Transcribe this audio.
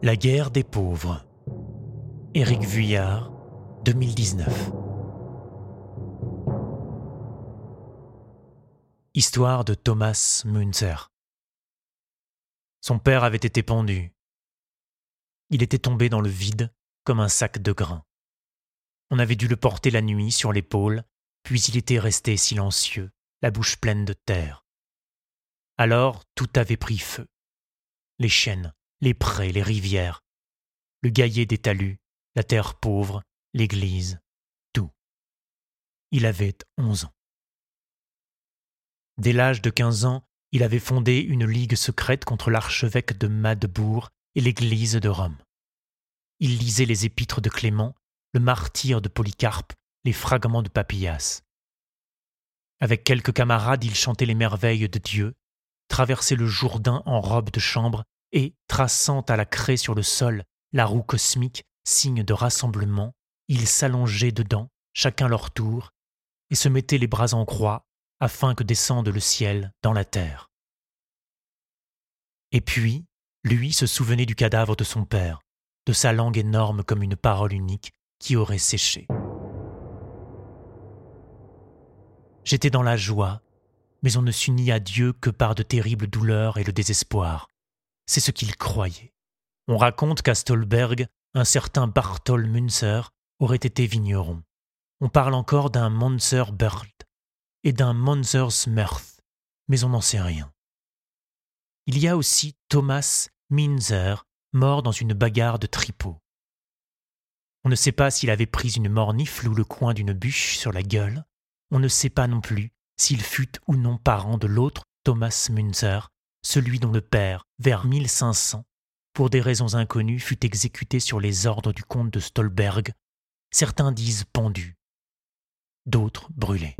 La guerre des pauvres. Éric Vuillard, 2019. Histoire de Thomas Münzer. Son père avait été pendu. Il était tombé dans le vide comme un sac de grains. On avait dû le porter la nuit sur l'épaule, puis il était resté silencieux, la bouche pleine de terre. Alors tout avait pris feu. Les chênes, les prés, les rivières, le gaillet des talus, la terre pauvre, l'église, tout. Il avait onze ans. Dès l'âge de quinze ans, il avait fondé une ligue secrète contre l'archevêque de Madebourg et l'église de Rome. Il lisait les épîtres de Clément, le martyr de Polycarpe, les fragments de Papillas. Avec quelques camarades, il chantait les merveilles de Dieu, traversait le Jourdain en robe de chambre et, traçant à la craie sur le sol la roue cosmique, signe de rassemblement, ils s'allongeaient dedans, chacun leur tour, et se mettaient les bras en croix afin que descende le ciel dans la terre. Et puis, lui se souvenait du cadavre de son père, de sa langue énorme comme une parole unique qui aurait séché. J'étais dans la joie, mais on ne s'unit à Dieu que par de terribles douleurs et le désespoir. C'est ce qu'il croyait. On raconte qu'à Stolberg, un certain Bartol Münzer aurait été vigneron. On parle encore d'un Monzer Berlt et d'un Monzersmerth, mais on n'en sait rien. Il y a aussi Thomas Minzer, mort dans une bagarre de tripot. On ne sait pas s'il avait pris une mornifle ou le coin d'une bûche sur la gueule. On ne sait pas non plus s'il fut ou non parent de l'autre Thomas Münzer, celui dont le père, vers 1500, pour des raisons inconnues, fut exécuté sur les ordres du comte de Stolberg. Certains disent pendu, d'autres brûlés.